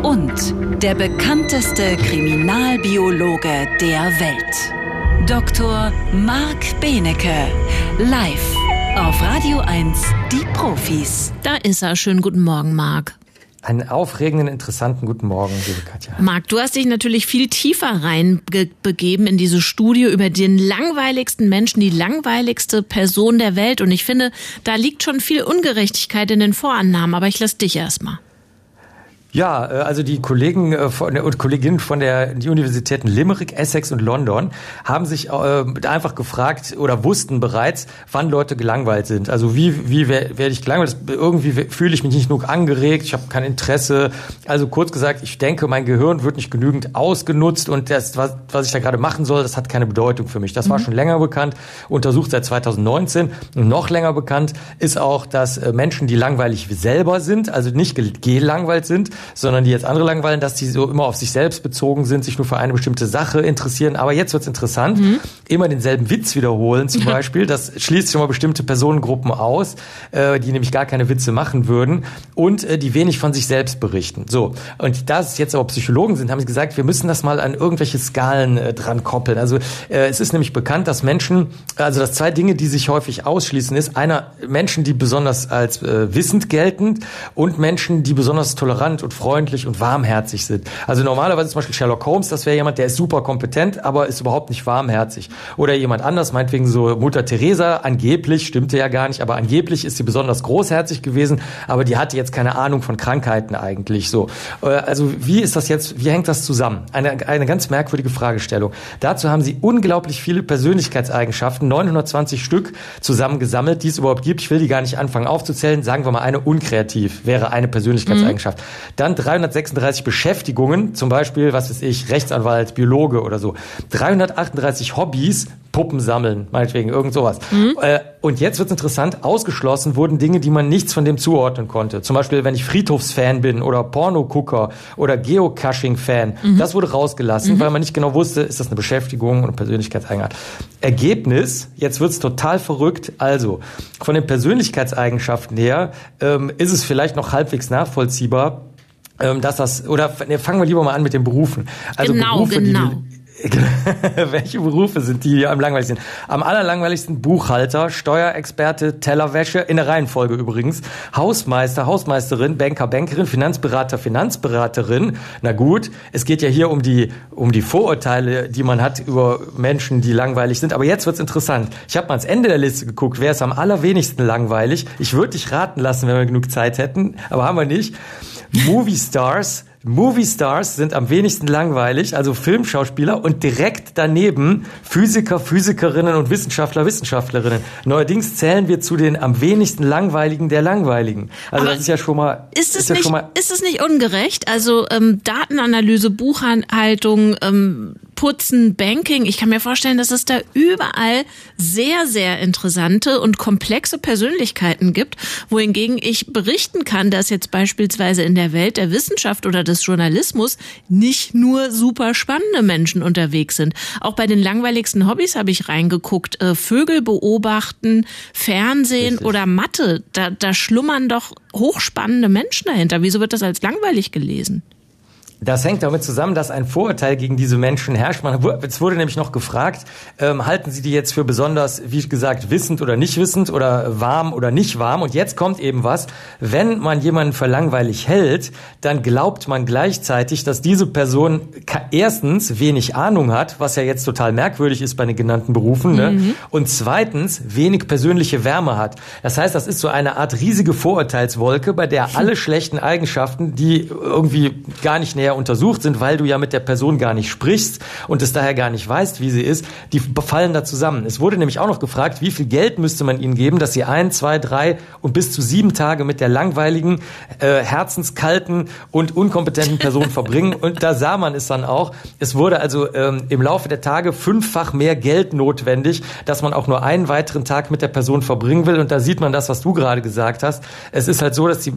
und der bekannteste Kriminalbiologe der Welt. Dr. Marc Benecke, live auf Radio 1, die Profis. Da ist er. Schönen guten Morgen, Marc. Einen aufregenden, interessanten guten Morgen, liebe Katja. Marc, du hast dich natürlich viel tiefer reinbegeben in diese Studie über den langweiligsten Menschen, die langweiligste Person der Welt. Und ich finde, da liegt schon viel Ungerechtigkeit in den Vorannahmen. Aber ich lasse dich erstmal. Ja, äh, also die Kollegen äh, von, und Kolleginnen von der die Universitäten Limerick, Essex und London haben sich äh, einfach gefragt oder wussten bereits, wann Leute gelangweilt sind. Also wie, wie werde ich gelangweilt? Irgendwie fühle ich mich nicht genug angeregt, ich habe kein Interesse. Also kurz gesagt, ich denke, mein Gehirn wird nicht genügend ausgenutzt und das, was, was ich da gerade machen soll, das hat keine Bedeutung für mich. Das war mhm. schon länger bekannt, untersucht seit 2019. Und noch länger bekannt ist auch, dass Menschen, die langweilig selber sind, also nicht gelangweilt sind, sondern die jetzt andere langweilen, dass die so immer auf sich selbst bezogen sind, sich nur für eine bestimmte Sache interessieren. Aber jetzt wird's interessant. Mhm. Immer denselben Witz wiederholen zum. Beispiel. Das schließt schon mal bestimmte Personengruppen aus, äh, die nämlich gar keine Witze machen würden und äh, die wenig von sich selbst berichten. So. Und da es jetzt aber Psychologen sind, haben sie gesagt, wir müssen das mal an irgendwelche Skalen äh, dran koppeln. Also äh, es ist nämlich bekannt, dass Menschen, also dass zwei Dinge, die sich häufig ausschließen, ist einer Menschen, die besonders als äh, wissend gelten und Menschen, die besonders tolerant und und freundlich und warmherzig sind. Also normalerweise zum Beispiel Sherlock Holmes, das wäre jemand, der ist super kompetent, aber ist überhaupt nicht warmherzig. Oder jemand anders, meinetwegen so Mutter Teresa, angeblich, stimmte ja gar nicht, aber angeblich ist sie besonders großherzig gewesen, aber die hatte jetzt keine Ahnung von Krankheiten eigentlich so. Äh, also wie ist das jetzt, wie hängt das zusammen? Eine, eine ganz merkwürdige Fragestellung. Dazu haben sie unglaublich viele Persönlichkeitseigenschaften, 920 Stück zusammengesammelt, die es überhaupt gibt. Ich will die gar nicht anfangen aufzuzählen. Sagen wir mal, eine unkreativ wäre eine Persönlichkeitseigenschaft. Mhm. Dann 336 Beschäftigungen, zum Beispiel, was weiß ich, Rechtsanwalt, Biologe oder so. 338 Hobbys, Puppen sammeln, meinetwegen, irgend sowas. Mhm. Äh, und jetzt wird's interessant, ausgeschlossen wurden Dinge, die man nichts von dem zuordnen konnte. Zum Beispiel, wenn ich Friedhofsfan bin oder Pornogucker oder Geocaching-Fan. Mhm. Das wurde rausgelassen, mhm. weil man nicht genau wusste, ist das eine Beschäftigung oder Persönlichkeitseigenart. Ergebnis, jetzt wird's total verrückt. Also, von den Persönlichkeitseigenschaften her ähm, ist es vielleicht noch halbwegs nachvollziehbar, ähm, dass das, oder ne, fangen wir lieber mal an mit den Berufen. Also genau, Berufe, genau. Die, Welche Berufe sind die, die am langweiligsten? Am allerlangweiligsten Buchhalter, Steuerexperte, Tellerwäsche, in der Reihenfolge übrigens, Hausmeister, Hausmeisterin, Banker, Bankerin, Finanzberater, Finanzberaterin. Na gut, es geht ja hier um die, um die Vorurteile, die man hat über Menschen, die langweilig sind. Aber jetzt wird's interessant. Ich habe mal ans Ende der Liste geguckt, wer ist am allerwenigsten langweilig. Ich würde dich raten lassen, wenn wir genug Zeit hätten, aber haben wir nicht. Movie Stars, Movie Stars sind am wenigsten langweilig, also Filmschauspieler und direkt daneben Physiker, Physikerinnen und Wissenschaftler, Wissenschaftlerinnen. Neuerdings zählen wir zu den am wenigsten langweiligen der Langweiligen. Also Aber das ist ja schon mal ist es ist nicht ja ist es nicht ungerecht? Also ähm, Datenanalyse, Buchhaltung, ähm, Putzen, Banking. Ich kann mir vorstellen, dass es da überall sehr, sehr interessante und komplexe Persönlichkeiten gibt, wohingegen ich berichten kann, dass jetzt beispielsweise in der Welt der Wissenschaft oder des Journalismus nicht nur super spannende Menschen unterwegs sind. Auch bei den langweiligsten Hobbys habe ich reingeguckt. Äh, Vögel beobachten, Fernsehen Richtig. oder Mathe. Da, da schlummern doch hochspannende Menschen dahinter. Wieso wird das als langweilig gelesen? Das hängt damit zusammen, dass ein Vorurteil gegen diese Menschen herrscht. Man, es wurde nämlich noch gefragt, ähm, halten Sie die jetzt für besonders, wie gesagt, wissend oder nicht wissend oder warm oder nicht warm? Und jetzt kommt eben was. Wenn man jemanden für langweilig hält, dann glaubt man gleichzeitig, dass diese Person erstens wenig Ahnung hat, was ja jetzt total merkwürdig ist bei den genannten Berufen, ne? Mhm. und zweitens wenig persönliche Wärme hat. Das heißt, das ist so eine Art riesige Vorurteilswolke, bei der alle schlechten Eigenschaften, die irgendwie gar nicht näher näher untersucht sind, weil du ja mit der Person gar nicht sprichst und es daher gar nicht weißt, wie sie ist, die fallen da zusammen. Es wurde nämlich auch noch gefragt, wie viel Geld müsste man ihnen geben, dass sie ein, zwei, drei und bis zu sieben Tage mit der langweiligen, äh, herzenskalten und unkompetenten Person verbringen. Und da sah man es dann auch. Es wurde also ähm, im Laufe der Tage fünffach mehr Geld notwendig, dass man auch nur einen weiteren Tag mit der Person verbringen will. Und da sieht man das, was du gerade gesagt hast. Es ist halt so, dass die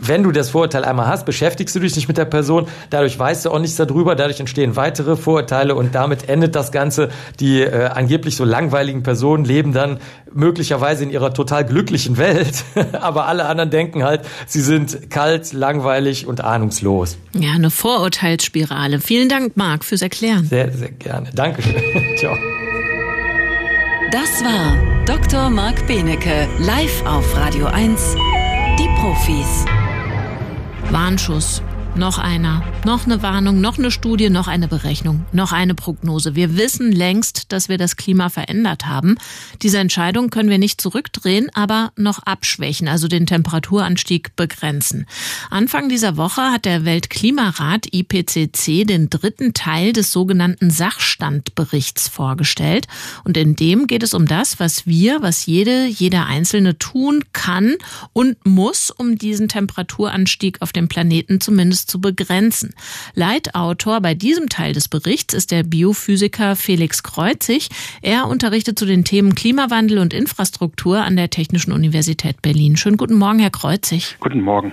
wenn du das Vorurteil einmal hast, beschäftigst du dich nicht mit der Person, dadurch weißt du auch nichts darüber, dadurch entstehen weitere Vorurteile und damit endet das Ganze. Die äh, angeblich so langweiligen Personen leben dann möglicherweise in ihrer total glücklichen Welt, aber alle anderen denken halt, sie sind kalt, langweilig und ahnungslos. Ja, eine Vorurteilsspirale. Vielen Dank, Marc, fürs Erklären. Sehr, sehr gerne. Dankeschön. Ciao. Das war Dr. Marc Benecke, live auf Radio 1, die Profis. Warnschuss. Noch einer, noch eine Warnung, noch eine Studie, noch eine Berechnung, noch eine Prognose. Wir wissen längst, dass wir das Klima verändert haben. Diese Entscheidung können wir nicht zurückdrehen, aber noch abschwächen, also den Temperaturanstieg begrenzen. Anfang dieser Woche hat der Weltklimarat IPCC den dritten Teil des sogenannten Sachstandberichts vorgestellt. Und in dem geht es um das, was wir, was jede, jeder Einzelne tun kann und muss, um diesen Temperaturanstieg auf dem Planeten zumindest zu begrenzen. Leitautor bei diesem Teil des Berichts ist der Biophysiker Felix Kreuzig. Er unterrichtet zu den Themen Klimawandel und Infrastruktur an der Technischen Universität Berlin. Schönen guten Morgen, Herr Kreuzig. Guten Morgen.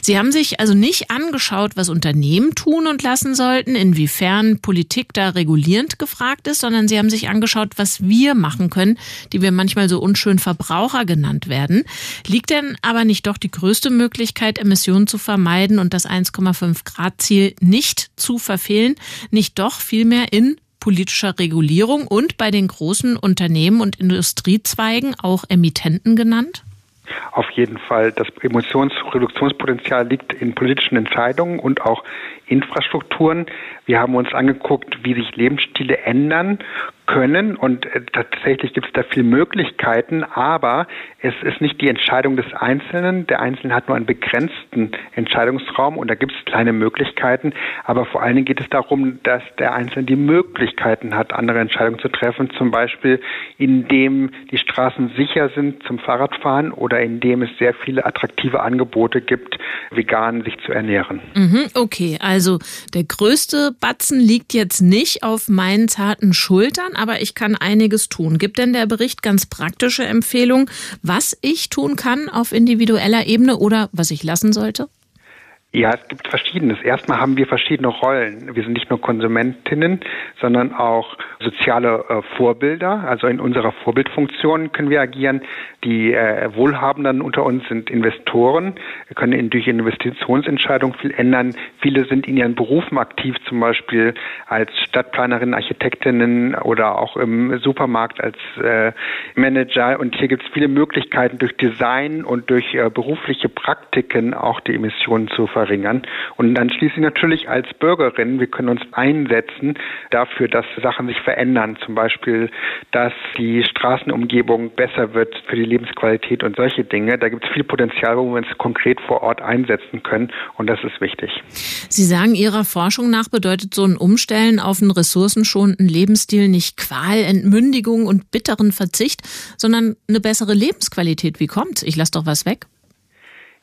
Sie haben sich also nicht angeschaut, was Unternehmen tun und lassen sollten, inwiefern Politik da regulierend gefragt ist, sondern Sie haben sich angeschaut, was wir machen können, die wir manchmal so unschön Verbraucher genannt werden. Liegt denn aber nicht doch die größte Möglichkeit, Emissionen zu vermeiden und das 1,5 Grad Ziel nicht zu verfehlen, nicht doch vielmehr in politischer Regulierung und bei den großen Unternehmen und Industriezweigen auch Emittenten genannt? Auf jeden Fall. Das Emissionsreduktionspotenzial liegt in politischen Entscheidungen und auch Infrastrukturen. Wir haben uns angeguckt, wie sich Lebensstile ändern können und äh, tatsächlich gibt es da viele Möglichkeiten, aber es ist nicht die Entscheidung des Einzelnen. Der Einzelne hat nur einen begrenzten Entscheidungsraum und da gibt es kleine Möglichkeiten, aber vor allen Dingen geht es darum, dass der Einzelne die Möglichkeiten hat, andere Entscheidungen zu treffen, zum Beispiel indem die Straßen sicher sind zum Fahrradfahren oder indem es sehr viele attraktive Angebote gibt, vegan sich zu ernähren. Mhm, okay, also der größte Batzen liegt jetzt nicht auf meinen zarten Schultern, aber ich kann einiges tun. Gibt denn der Bericht ganz praktische Empfehlungen, was ich tun kann auf individueller Ebene oder was ich lassen sollte? Ja, es gibt verschiedenes. Erstmal haben wir verschiedene Rollen. Wir sind nicht nur Konsumentinnen, sondern auch soziale äh, Vorbilder. Also in unserer Vorbildfunktion können wir agieren. Die äh, Wohlhabenden unter uns sind Investoren, wir können in, durch Investitionsentscheidungen viel ändern. Viele sind in ihren Berufen aktiv, zum Beispiel als Stadtplanerinnen, Architektinnen oder auch im Supermarkt als äh, Manager. Und hier gibt es viele Möglichkeiten durch Design und durch äh, berufliche Praktiken auch die Emissionen zu verringern verringern. Und dann schließlich natürlich als Bürgerin, wir können uns einsetzen dafür, dass Sachen sich verändern. Zum Beispiel, dass die Straßenumgebung besser wird für die Lebensqualität und solche Dinge. Da gibt es viel Potenzial, wo wir uns konkret vor Ort einsetzen können. Und das ist wichtig. Sie sagen, Ihrer Forschung nach bedeutet so ein Umstellen auf einen ressourcenschonenden Lebensstil nicht Qual, Entmündigung und bitteren Verzicht, sondern eine bessere Lebensqualität. Wie kommt's? Ich lasse doch was weg.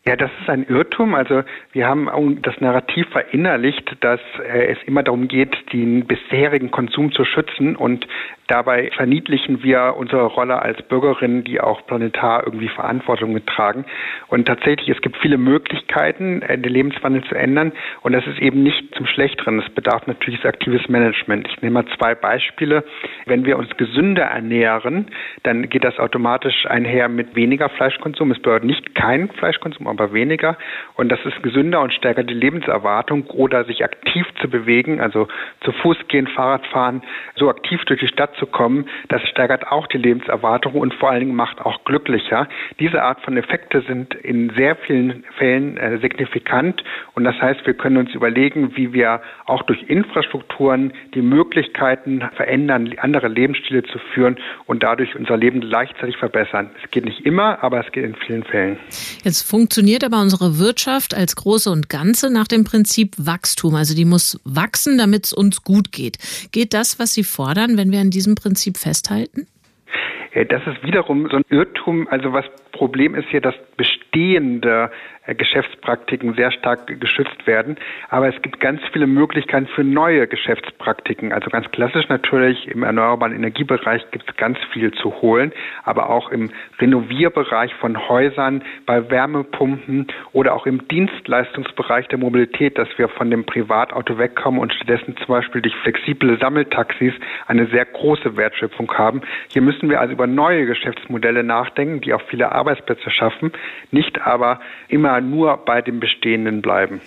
Ja, das ist ein Irrtum. Also wir haben das Narrativ verinnerlicht, dass äh, es immer darum geht, den bisherigen Konsum zu schützen und dabei verniedlichen wir unsere Rolle als Bürgerinnen, die auch planetar irgendwie Verantwortung mittragen. Und tatsächlich, es gibt viele Möglichkeiten, äh, den Lebenswandel zu ändern und das ist eben nicht zum Schlechteren. Es bedarf natürlich aktives Management. Ich nehme mal zwei Beispiele. Wenn wir uns gesünder ernähren, dann geht das automatisch einher mit weniger Fleischkonsum. Es bedeutet nicht kein Fleischkonsum, aber weniger. Und das ist gesünder und stärkert die Lebenserwartung oder sich aktiv zu bewegen, also zu Fuß gehen, Fahrrad fahren, so aktiv durch die Stadt zu kommen, das steigert auch die Lebenserwartung und vor allen Dingen macht auch glücklicher. Diese Art von Effekte sind in sehr vielen Fällen äh, signifikant und das heißt, wir können uns überlegen, wie wir auch durch Infrastrukturen die Möglichkeiten verändern, andere Lebensstile zu führen und dadurch unser Leben gleichzeitig verbessern. Es geht nicht immer, aber es geht in vielen Fällen. Jetzt funktioniert aber unsere Wirtschaft als Große und Ganze nach dem Prinzip Wachstum. Also die muss wachsen, damit es uns gut geht. Geht das, was Sie fordern, wenn wir an diesem Prinzip festhalten? Das ist wiederum so ein Irrtum. Also was Problem ist hier, dass bestehende äh, Geschäftspraktiken sehr stark geschützt werden. Aber es gibt ganz viele Möglichkeiten für neue Geschäftspraktiken. Also ganz klassisch natürlich im erneuerbaren Energiebereich gibt es ganz viel zu holen, aber auch im Renovierbereich von Häusern, bei Wärmepumpen oder auch im Dienstleistungsbereich der Mobilität, dass wir von dem Privatauto wegkommen und stattdessen zum Beispiel durch flexible Sammeltaxis eine sehr große Wertschöpfung haben. Hier müssen wir also über neue Geschäftsmodelle nachdenken, die auch viele Arbeitsplätze schaffen, nicht aber immer nur bei dem Bestehenden bleiben.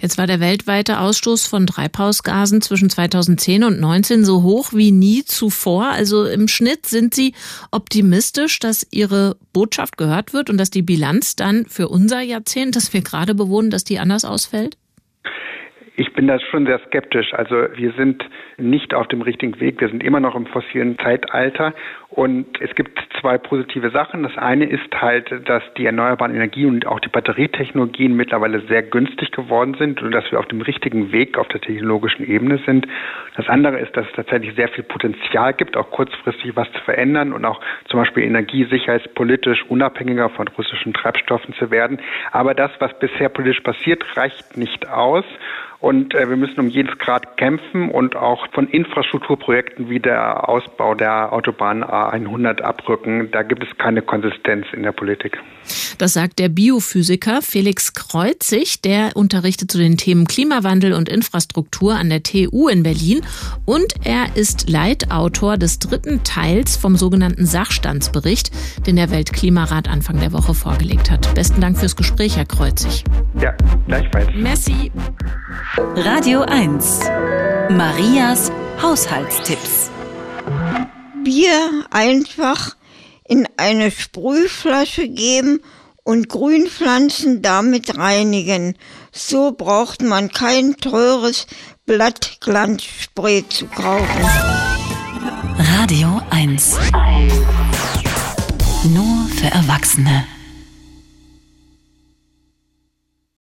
Jetzt war der weltweite Ausstoß von Treibhausgasen zwischen 2010 und 2019 so hoch wie nie zuvor. Also im Schnitt sind Sie optimistisch, dass Ihre Botschaft gehört wird und dass die Bilanz dann für unser Jahrzehnt, das wir gerade bewohnen, dass die anders ausfällt? Ich bin da schon sehr skeptisch. Also wir sind nicht auf dem richtigen Weg. Wir sind immer noch im fossilen Zeitalter. Und es gibt zwei positive Sachen. Das eine ist halt, dass die erneuerbaren Energien und auch die Batterietechnologien mittlerweile sehr günstig geworden sind und dass wir auf dem richtigen Weg auf der technologischen Ebene sind. Das andere ist, dass es tatsächlich sehr viel Potenzial gibt, auch kurzfristig was zu verändern und auch zum Beispiel energiesicherheitspolitisch unabhängiger von russischen Treibstoffen zu werden. Aber das, was bisher politisch passiert, reicht nicht aus. Und äh, wir müssen um jedes Grad kämpfen und auch von Infrastrukturprojekten wie der Ausbau der Autobahn A100 abrücken. Da gibt es keine Konsistenz in der Politik. Das sagt der Biophysiker Felix Kreuzig, der unterrichtet zu den Themen Klimawandel und Infrastruktur an der TU in Berlin und er ist Leitautor des dritten Teils vom sogenannten Sachstandsbericht, den der Weltklimarat Anfang der Woche vorgelegt hat. Besten Dank fürs Gespräch, Herr Kreuzig. Ja, gleichfalls. Messi. Radio 1. Marias Haushaltstipps. Bier einfach in eine Sprühflasche geben und Grünpflanzen damit reinigen. So braucht man kein teures Blattglanzspray zu kaufen. Radio 1. Nur für Erwachsene.